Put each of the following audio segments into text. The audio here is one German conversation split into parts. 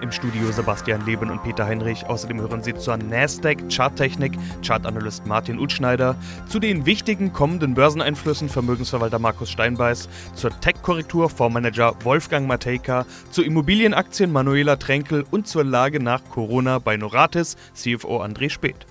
Im Studio Sebastian Leben und Peter Heinrich. Außerdem hören Sie zur Nasdaq Charttechnik Chartanalyst Martin Utschneider, zu den wichtigen kommenden Börseneinflüssen Vermögensverwalter Markus Steinbeiß, zur Tech-Korrektur Fondsmanager Wolfgang Matejka, zu Immobilienaktien Manuela Tränkel und zur Lage nach Corona bei Noratis CFO André Speth.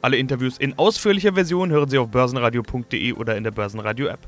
Alle Interviews in ausführlicher Version hören Sie auf börsenradio.de oder in der Börsenradio-App.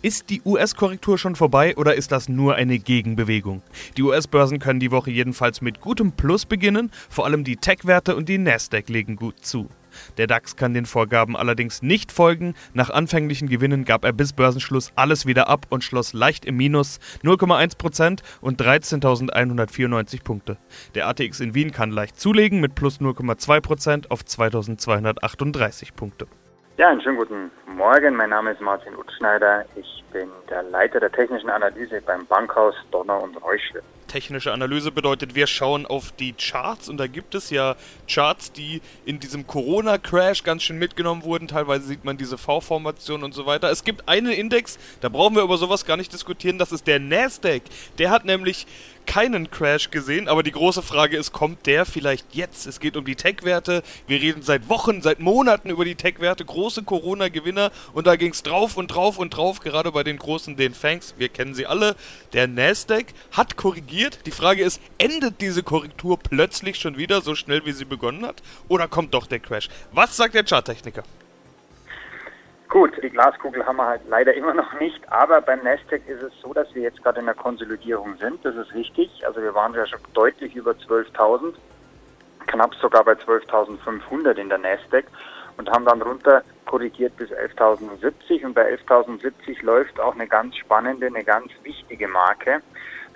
Ist die US-Korrektur schon vorbei oder ist das nur eine Gegenbewegung? Die US-Börsen können die Woche jedenfalls mit gutem Plus beginnen, vor allem die Tech-Werte und die Nasdaq legen gut zu. Der DAX kann den Vorgaben allerdings nicht folgen. Nach anfänglichen Gewinnen gab er bis Börsenschluss alles wieder ab und schloss leicht im Minus 0,1% und 13.194 Punkte. Der ATX in Wien kann leicht zulegen mit plus 0,2% auf 2.238 Punkte. Ja, einen schönen guten Morgen. Mein Name ist Martin Utschneider. Ich bin der Leiter der technischen Analyse beim Bankhaus Donner und Reuschle. Technische Analyse bedeutet, wir schauen auf die Charts und da gibt es ja Charts, die in diesem Corona-Crash ganz schön mitgenommen wurden. Teilweise sieht man diese V-Formation und so weiter. Es gibt einen Index, da brauchen wir über sowas gar nicht diskutieren, das ist der Nasdaq. Der hat nämlich keinen Crash gesehen, aber die große Frage ist, kommt der vielleicht jetzt? Es geht um die Tech-Werte. Wir reden seit Wochen, seit Monaten über die Tech-Werte, große Corona-Gewinner und da ging es drauf und drauf und drauf, gerade bei den großen, den Fangs. Wir kennen sie alle. Der Nasdaq hat korrigiert. Die Frage ist, endet diese Korrektur plötzlich schon wieder so schnell, wie sie begonnen hat? Oder kommt doch der Crash? Was sagt der Charttechniker? Gut, die Glaskugel haben wir halt leider immer noch nicht, aber beim Nasdaq ist es so, dass wir jetzt gerade in der Konsolidierung sind. Das ist richtig. Also wir waren ja schon deutlich über 12.000, knapp sogar bei 12.500 in der Nasdaq und haben dann runter korrigiert bis 11.070 und bei 11.070 läuft auch eine ganz spannende, eine ganz wichtige Marke.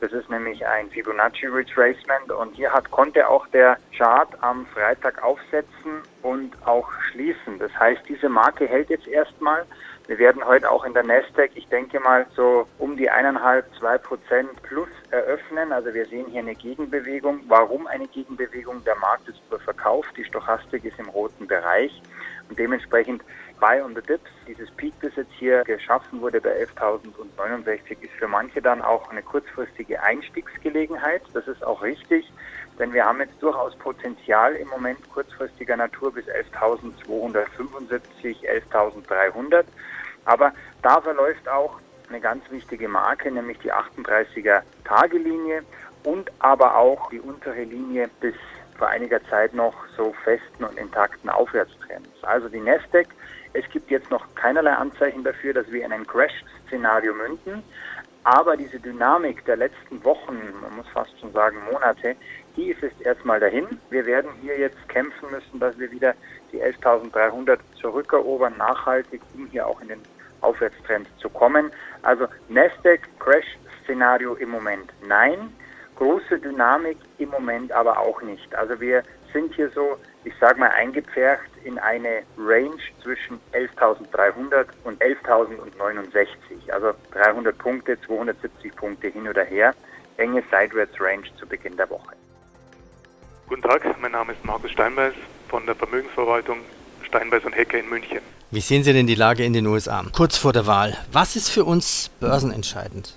Das ist nämlich ein Fibonacci Retracement und hier hat, konnte auch der Chart am Freitag aufsetzen und auch schließen. Das heißt, diese Marke hält jetzt erstmal. Wir werden heute auch in der Nasdaq, ich denke mal, so um die eineinhalb, zwei Prozent plus eröffnen. Also wir sehen hier eine Gegenbewegung. Warum eine Gegenbewegung? Der Markt ist überverkauft, die Stochastik ist im roten Bereich und dementsprechend Buy on the Dips, dieses Peak, das jetzt hier geschaffen wurde bei 11.069, ist für manche dann auch eine kurzfristige Einstiegsgelegenheit. Das ist auch richtig, denn wir haben jetzt durchaus Potenzial im Moment kurzfristiger Natur bis 11.275, 11.300. Aber da verläuft auch eine ganz wichtige Marke, nämlich die 38er Tagelinie und aber auch die untere Linie bis vor einiger Zeit noch so festen und intakten Aufwärtstrends. Also die Nasdaq es gibt jetzt noch keinerlei Anzeichen dafür, dass wir in ein Crash-Szenario münden. Aber diese Dynamik der letzten Wochen, man muss fast schon sagen Monate, die ist jetzt erstmal dahin. Wir werden hier jetzt kämpfen müssen, dass wir wieder die 11.300 zurückerobern, nachhaltig, um hier auch in den Aufwärtstrend zu kommen. Also Nasdaq Crash Szenario im Moment nein. Große Dynamik im Moment aber auch nicht. Also wir sind hier so, ich sage mal, eingepfercht in eine Range zwischen 11.300 und 11.069. Also 300 Punkte, 270 Punkte hin oder her. Enge Sideways-Range zu Beginn der Woche. Guten Tag, mein Name ist Markus Steinbeiß von der Vermögensverwaltung Steinbeiß und Hecker in München. Wie sehen Sie denn die Lage in den USA? Kurz vor der Wahl. Was ist für uns börsenentscheidend?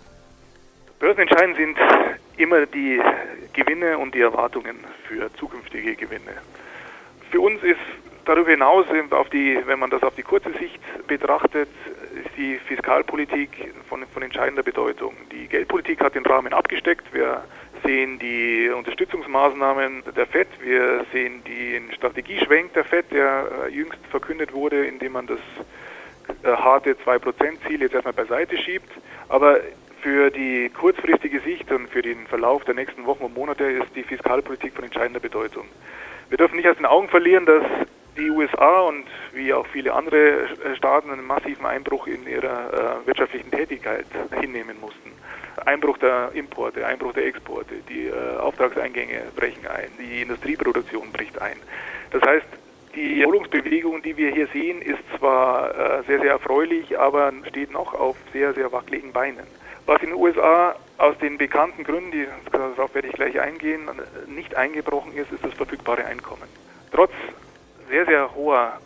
Börsenentscheidend sind immer die Gewinne und die Erwartungen für zukünftige Gewinne. Für uns ist darüber hinaus, die, wenn man das auf die kurze Sicht betrachtet, ist die Fiskalpolitik von, von entscheidender Bedeutung. Die Geldpolitik hat den Rahmen abgesteckt. Wir sehen die Unterstützungsmaßnahmen der FED, wir sehen den Strategieschwenk der FED, der äh, jüngst verkündet wurde, indem man das äh, harte 2%-Ziel jetzt erstmal beiseite schiebt. Aber für die kurzfristige Sicht und für den Verlauf der nächsten Wochen und Monate ist die Fiskalpolitik von entscheidender Bedeutung. Wir dürfen nicht aus den Augen verlieren, dass die USA und wie auch viele andere Staaten einen massiven Einbruch in ihrer äh, wirtschaftlichen Tätigkeit hinnehmen mussten. Einbruch der Importe, Einbruch der Exporte, die äh, Auftragseingänge brechen ein, die Industrieproduktion bricht ein. Das heißt, die Erholungsbewegung, die wir hier sehen, ist zwar äh, sehr, sehr erfreulich, aber steht noch auf sehr, sehr wackeligen Beinen. Was in den USA aus den bekannten Gründen, die, darauf werde ich gleich eingehen, nicht eingebrochen ist, ist das verfügbare Einkommen. Trotz sehr, sehr hoher,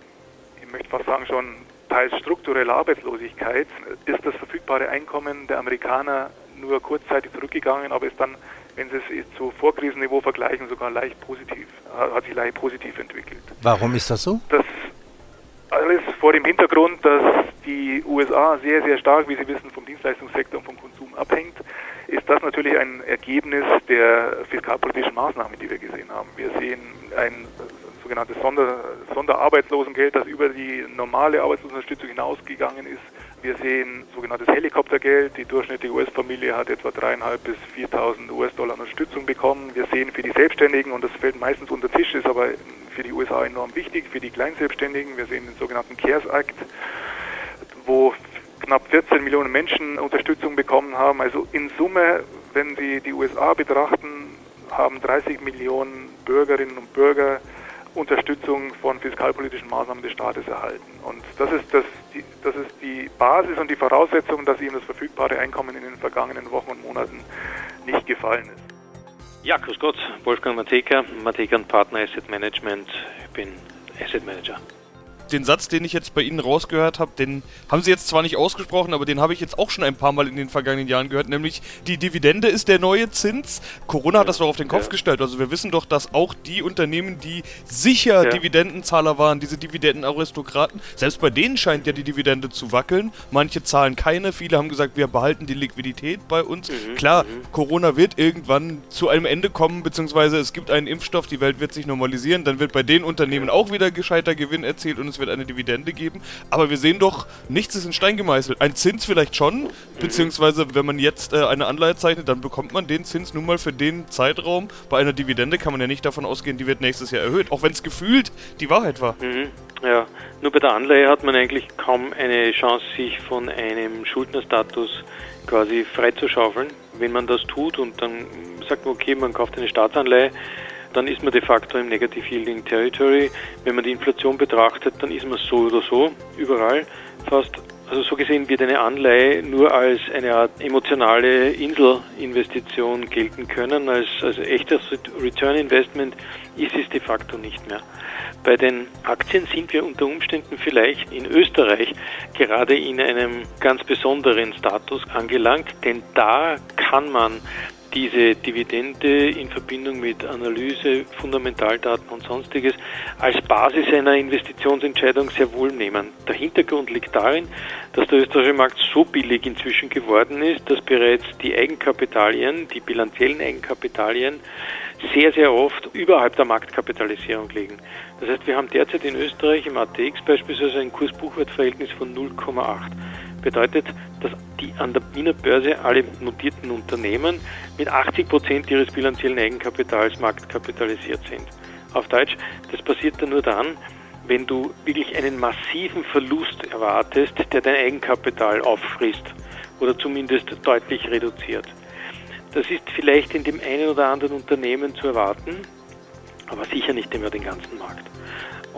ich möchte fast sagen schon teils struktureller Arbeitslosigkeit, ist das verfügbare Einkommen der Amerikaner nur kurzzeitig zurückgegangen, aber ist dann, wenn Sie es zu Vorkrisenniveau vergleichen, sogar leicht positiv, hat sich leicht positiv entwickelt. Warum ist das so? Das alles vor dem Hintergrund, dass die USA sehr, sehr stark, wie Sie wissen, vom Dienstleistungssektor und vom Konsum abhängt, ist das natürlich ein Ergebnis der fiskalpolitischen Maßnahmen, die wir gesehen haben. Wir sehen ein sogenanntes Sonder, Sonderarbeitslosengeld, das über die normale Arbeitslosenunterstützung hinausgegangen ist. Wir sehen sogenanntes Helikoptergeld. Die durchschnittliche US-Familie hat etwa 3.500 bis 4.000 US-Dollar Unterstützung bekommen. Wir sehen für die Selbstständigen, und das fällt meistens unter Tisch, ist aber für die USA enorm wichtig, für die Kleinselbstständigen. Wir sehen den sogenannten CARES Act, wo knapp 14 Millionen Menschen Unterstützung bekommen haben. Also in Summe, wenn Sie die USA betrachten, haben 30 Millionen Bürgerinnen und Bürger Unterstützung von fiskalpolitischen Maßnahmen des Staates erhalten. Und das ist, das, die, das ist die Basis und die Voraussetzung, dass ihm das verfügbare Einkommen in den vergangenen Wochen und Monaten nicht gefallen ist. Ja, grüß Gott, Wolfgang Mateka, Mateka Partner Asset Management. Ich bin Asset Manager den Satz, den ich jetzt bei Ihnen rausgehört habe, den haben Sie jetzt zwar nicht ausgesprochen, aber den habe ich jetzt auch schon ein paar Mal in den vergangenen Jahren gehört, nämlich die Dividende ist der neue Zins. Corona hat das doch auf den Kopf ja. gestellt. Also wir wissen doch, dass auch die Unternehmen, die sicher ja. Dividendenzahler waren, diese Dividendenaristokraten, selbst bei denen scheint ja die Dividende zu wackeln. Manche zahlen keine, viele haben gesagt, wir behalten die Liquidität bei uns. Mhm. Klar, mhm. Corona wird irgendwann zu einem Ende kommen, beziehungsweise es gibt einen Impfstoff, die Welt wird sich normalisieren, dann wird bei den Unternehmen ja. auch wieder gescheiter Gewinn erzielt und es wird eine Dividende geben. Aber wir sehen doch, nichts ist in Stein gemeißelt. Ein Zins vielleicht schon, beziehungsweise wenn man jetzt äh, eine Anleihe zeichnet, dann bekommt man den Zins nun mal für den Zeitraum. Bei einer Dividende kann man ja nicht davon ausgehen, die wird nächstes Jahr erhöht, auch wenn es gefühlt die Wahrheit war. Mhm. Ja, nur bei der Anleihe hat man eigentlich kaum eine Chance, sich von einem Schuldnerstatus quasi freizuschaufeln. Wenn man das tut und dann sagt man, okay, man kauft eine Staatsanleihe, dann ist man de facto im Negative Yielding Territory. Wenn man die Inflation betrachtet, dann ist man so oder so überall fast. Also so gesehen wird eine Anleihe nur als eine Art emotionale Inselinvestition gelten können. Als, als echtes Return Investment ist es de facto nicht mehr. Bei den Aktien sind wir unter Umständen vielleicht in Österreich gerade in einem ganz besonderen Status angelangt, denn da kann man diese Dividende in Verbindung mit Analyse, Fundamentaldaten und sonstiges als Basis einer Investitionsentscheidung sehr wohl nehmen. Der Hintergrund liegt darin, dass der österreichische Markt so billig inzwischen geworden ist, dass bereits die Eigenkapitalien, die bilanziellen Eigenkapitalien, sehr, sehr oft überhalb der Marktkapitalisierung liegen. Das heißt, wir haben derzeit in Österreich im ATX beispielsweise ein Kurs-Buchwert-Verhältnis von 0,8 bedeutet, dass die an der Wiener Börse alle notierten Unternehmen mit 80 Prozent ihres bilanziellen Eigenkapitals marktkapitalisiert sind. Auf Deutsch, das passiert dann nur dann, wenn du wirklich einen massiven Verlust erwartest, der dein Eigenkapital auffrisst oder zumindest deutlich reduziert. Das ist vielleicht in dem einen oder anderen Unternehmen zu erwarten, aber sicher nicht über den ganzen Markt.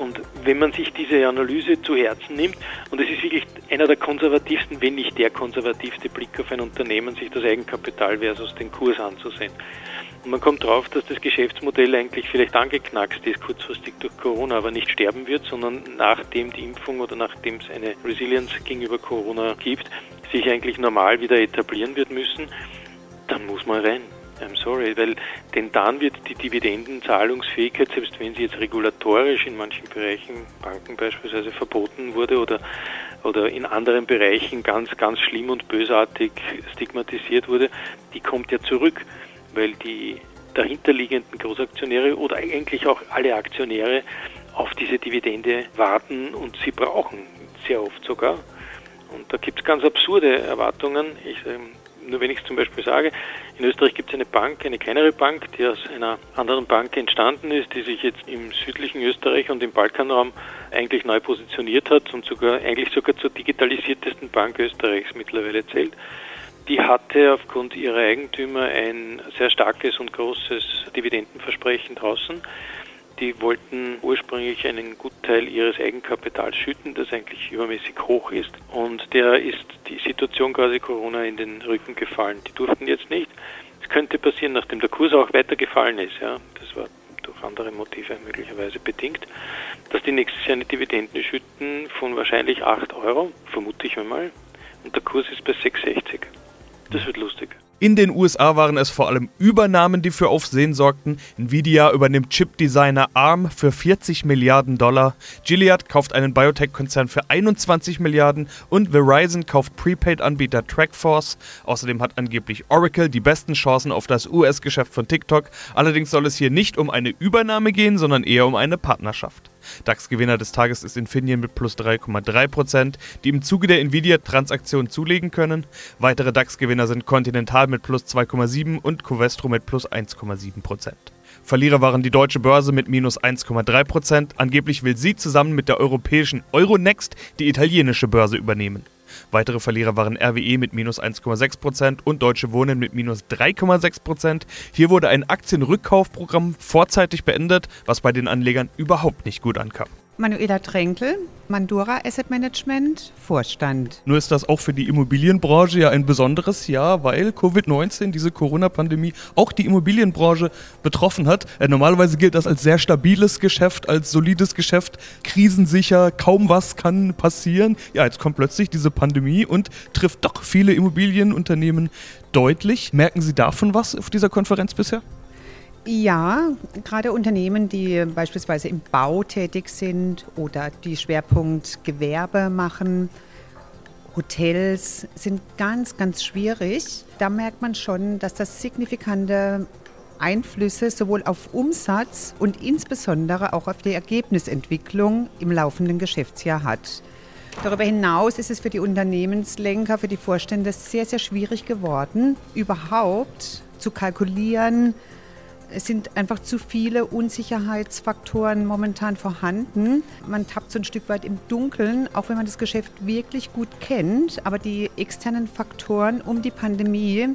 Und wenn man sich diese Analyse zu Herzen nimmt, und es ist wirklich einer der konservativsten, wenn nicht der konservativste Blick auf ein Unternehmen, sich das Eigenkapital versus den Kurs anzusehen. Und man kommt drauf, dass das Geschäftsmodell eigentlich vielleicht angeknackst ist, kurzfristig durch Corona, aber nicht sterben wird, sondern nachdem die Impfung oder nachdem es eine Resilienz gegenüber Corona gibt, sich eigentlich normal wieder etablieren wird müssen, dann muss man rein. I'm sorry, weil denn dann wird die Dividendenzahlungsfähigkeit, selbst wenn sie jetzt regulatorisch in manchen Bereichen, Banken beispielsweise, verboten wurde oder, oder in anderen Bereichen ganz, ganz schlimm und bösartig stigmatisiert wurde, die kommt ja zurück, weil die dahinterliegenden Großaktionäre oder eigentlich auch alle Aktionäre auf diese Dividende warten und sie brauchen, sehr oft sogar. Und da gibt es ganz absurde Erwartungen. Ich, ähm, nur wenn ich es zum Beispiel sage, in Österreich gibt es eine Bank, eine kleinere Bank, die aus einer anderen Bank entstanden ist, die sich jetzt im südlichen Österreich und im Balkanraum eigentlich neu positioniert hat und sogar eigentlich sogar zur digitalisiertesten Bank Österreichs mittlerweile zählt. Die hatte aufgrund ihrer Eigentümer ein sehr starkes und großes Dividendenversprechen draußen. Die wollten ursprünglich einen Gutteil ihres Eigenkapitals schütten, das eigentlich übermäßig hoch ist. Und der ist die Situation quasi Corona in den Rücken gefallen. Die durften jetzt nicht. Es könnte passieren, nachdem der Kurs auch weiter gefallen ist. Ja, das war durch andere Motive möglicherweise bedingt, dass die nächstes Jahr eine Dividenden schütten von wahrscheinlich 8 Euro, vermute ich einmal. Und der Kurs ist bei 6,60. Das wird lustig. In den USA waren es vor allem Übernahmen, die für Aufsehen sorgten. Nvidia übernimmt Chip-Designer ARM für 40 Milliarden Dollar. Gilead kauft einen Biotech-Konzern für 21 Milliarden und Verizon kauft Prepaid-Anbieter Trackforce. Außerdem hat angeblich Oracle die besten Chancen auf das US-Geschäft von TikTok. Allerdings soll es hier nicht um eine Übernahme gehen, sondern eher um eine Partnerschaft. DAX-Gewinner des Tages ist Infineon mit plus 3,3%, die im Zuge der Nvidia-Transaktion zulegen können. Weitere DAX-Gewinner sind Continental mit plus 2,7% und Covestro mit plus 1,7%. Verlierer waren die deutsche Börse mit minus 1,3%. Angeblich will sie zusammen mit der europäischen Euronext die italienische Börse übernehmen. Weitere Verlierer waren RWE mit minus 1,6% und Deutsche Wohnen mit minus 3,6%. Hier wurde ein Aktienrückkaufprogramm vorzeitig beendet, was bei den Anlegern überhaupt nicht gut ankam. Manuela Tränkel, Mandura Asset Management, Vorstand. Nur ist das auch für die Immobilienbranche ja ein besonderes Jahr, weil Covid-19, diese Corona-Pandemie, auch die Immobilienbranche betroffen hat. Äh, normalerweise gilt das als sehr stabiles Geschäft, als solides Geschäft, krisensicher, kaum was kann passieren. Ja, jetzt kommt plötzlich diese Pandemie und trifft doch viele Immobilienunternehmen deutlich. Merken Sie davon was auf dieser Konferenz bisher? Ja, gerade Unternehmen, die beispielsweise im Bau tätig sind oder die Schwerpunkt Gewerbe machen, Hotels sind ganz, ganz schwierig. Da merkt man schon, dass das signifikante Einflüsse sowohl auf Umsatz und insbesondere auch auf die Ergebnisentwicklung im laufenden Geschäftsjahr hat. Darüber hinaus ist es für die Unternehmenslenker, für die Vorstände sehr, sehr schwierig geworden, überhaupt zu kalkulieren, es sind einfach zu viele Unsicherheitsfaktoren momentan vorhanden. Man tappt so ein Stück weit im Dunkeln, auch wenn man das Geschäft wirklich gut kennt. Aber die externen Faktoren um die Pandemie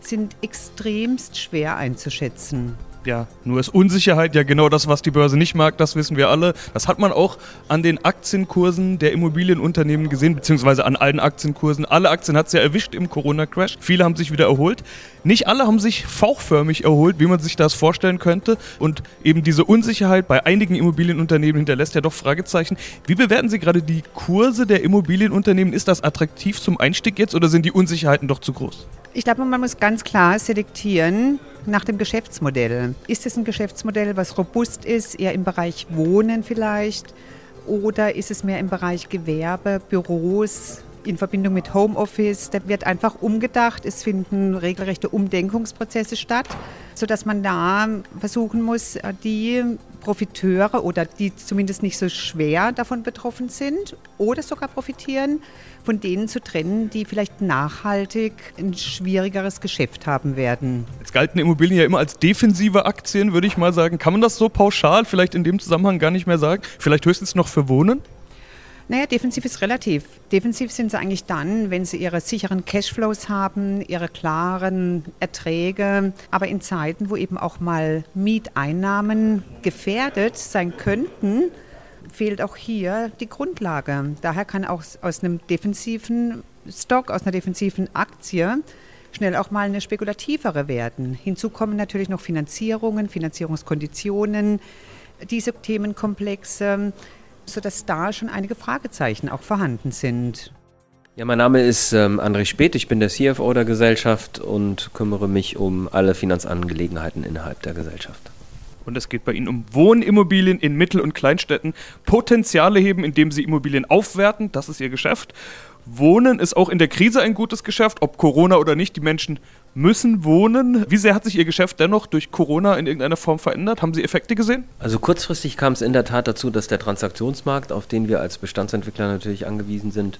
sind extremst schwer einzuschätzen ja, nur ist Unsicherheit ja genau das, was die Börse nicht mag, das wissen wir alle. Das hat man auch an den Aktienkursen der Immobilienunternehmen gesehen, beziehungsweise an allen Aktienkursen. Alle Aktien hat es ja erwischt im Corona-Crash. Viele haben sich wieder erholt. Nicht alle haben sich fauchförmig erholt, wie man sich das vorstellen könnte. Und eben diese Unsicherheit bei einigen Immobilienunternehmen hinterlässt ja doch Fragezeichen. Wie bewerten Sie gerade die Kurse der Immobilienunternehmen? Ist das attraktiv zum Einstieg jetzt oder sind die Unsicherheiten doch zu groß? Ich glaube, man muss ganz klar selektieren nach dem Geschäftsmodell. Ist es ein Geschäftsmodell, was robust ist, eher im Bereich Wohnen vielleicht? Oder ist es mehr im Bereich Gewerbe, Büros, in Verbindung mit Homeoffice? Da wird einfach umgedacht. Es finden regelrechte Umdenkungsprozesse statt, sodass man da versuchen muss, die Profiteure oder die zumindest nicht so schwer davon betroffen sind oder sogar profitieren, von denen zu trennen, die vielleicht nachhaltig ein schwierigeres Geschäft haben werden. Jetzt galten Immobilien ja immer als defensive Aktien, würde ich mal sagen. Kann man das so pauschal vielleicht in dem Zusammenhang gar nicht mehr sagen? Vielleicht höchstens noch für Wohnen? Naja, defensiv ist relativ. Defensiv sind sie eigentlich dann, wenn sie ihre sicheren Cashflows haben, ihre klaren Erträge. Aber in Zeiten, wo eben auch mal Mieteinnahmen gefährdet sein könnten, fehlt auch hier die Grundlage. Daher kann auch aus einem defensiven Stock, aus einer defensiven Aktie schnell auch mal eine spekulativere werden. Hinzu kommen natürlich noch Finanzierungen, Finanzierungskonditionen, diese Themenkomplexe, sodass da schon einige Fragezeichen auch vorhanden sind. Ja, mein Name ist ähm, André Speth, ich bin der CFO der Gesellschaft und kümmere mich um alle Finanzangelegenheiten innerhalb der Gesellschaft. Und es geht bei Ihnen um Wohnimmobilien in Mittel- und Kleinstädten. Potenziale heben, indem Sie Immobilien aufwerten. Das ist Ihr Geschäft. Wohnen ist auch in der Krise ein gutes Geschäft, ob Corona oder nicht. Die Menschen müssen wohnen. Wie sehr hat sich Ihr Geschäft dennoch durch Corona in irgendeiner Form verändert? Haben Sie Effekte gesehen? Also kurzfristig kam es in der Tat dazu, dass der Transaktionsmarkt, auf den wir als Bestandsentwickler natürlich angewiesen sind,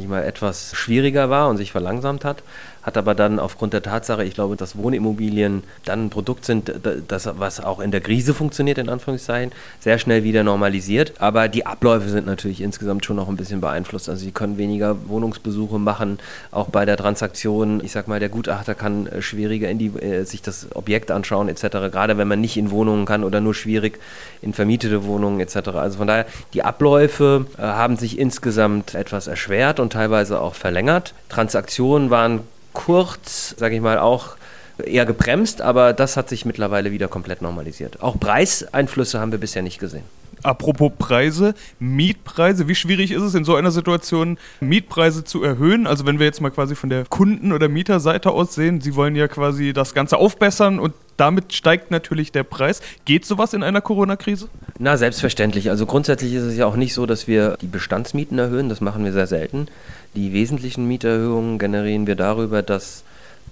ich mal, etwas schwieriger war und sich verlangsamt hat hat aber dann aufgrund der Tatsache, ich glaube, dass Wohnimmobilien dann ein Produkt sind, das, was auch in der Krise funktioniert, in Anführungszeichen, sehr schnell wieder normalisiert. Aber die Abläufe sind natürlich insgesamt schon noch ein bisschen beeinflusst. Also sie können weniger Wohnungsbesuche machen, auch bei der Transaktion. Ich sag mal, der Gutachter kann äh, schwieriger in die, äh, sich das Objekt anschauen etc. Gerade wenn man nicht in Wohnungen kann oder nur schwierig in vermietete Wohnungen etc. Also von daher, die Abläufe äh, haben sich insgesamt etwas erschwert und teilweise auch verlängert. Transaktionen waren kurz, sage ich mal, auch eher gebremst, aber das hat sich mittlerweile wieder komplett normalisiert. Auch Preiseinflüsse haben wir bisher nicht gesehen. Apropos Preise, Mietpreise, wie schwierig ist es in so einer Situation, Mietpreise zu erhöhen? Also wenn wir jetzt mal quasi von der Kunden- oder Mieterseite aus sehen, sie wollen ja quasi das Ganze aufbessern und damit steigt natürlich der Preis. Geht sowas in einer Corona-Krise? Na, selbstverständlich. Also grundsätzlich ist es ja auch nicht so, dass wir die Bestandsmieten erhöhen. Das machen wir sehr selten. Die wesentlichen Mieterhöhungen generieren wir darüber, dass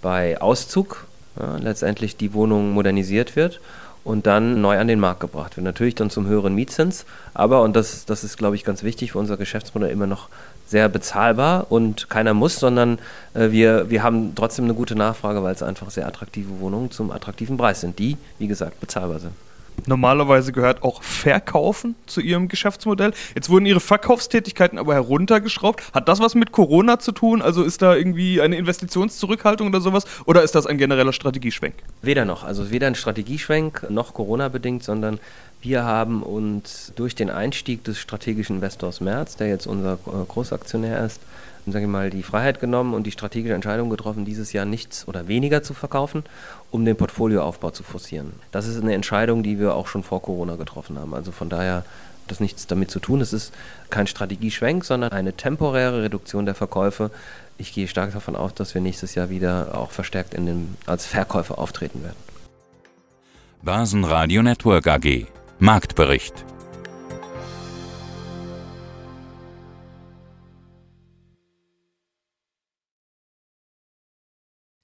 bei Auszug ja, letztendlich die Wohnung modernisiert wird und dann neu an den Markt gebracht wird. Natürlich dann zum höheren Mietzins, aber, und das, das ist, glaube ich, ganz wichtig für unser Geschäftsmodell, immer noch sehr bezahlbar und keiner muss, sondern äh, wir, wir haben trotzdem eine gute Nachfrage, weil es einfach sehr attraktive Wohnungen zum attraktiven Preis sind, die, wie gesagt, bezahlbar sind. Normalerweise gehört auch Verkaufen zu Ihrem Geschäftsmodell. Jetzt wurden Ihre Verkaufstätigkeiten aber heruntergeschraubt. Hat das was mit Corona zu tun? Also ist da irgendwie eine Investitionszurückhaltung oder sowas? Oder ist das ein genereller Strategieschwenk? Weder noch. Also weder ein Strategieschwenk noch Corona-bedingt, sondern wir haben uns durch den Einstieg des strategischen Investors Merz, der jetzt unser äh, Großaktionär ist, sage ich mal, die Freiheit genommen und die strategische Entscheidung getroffen, dieses Jahr nichts oder weniger zu verkaufen, um den Portfolioaufbau zu forcieren. Das ist eine Entscheidung, die wir auch schon vor Corona getroffen haben. Also von daher hat das nichts damit zu tun. Es ist kein Strategieschwenk, sondern eine temporäre Reduktion der Verkäufe. Ich gehe stark davon aus, dass wir nächstes Jahr wieder auch verstärkt in den, als Verkäufer auftreten werden. Börsenradio Network AG Marktbericht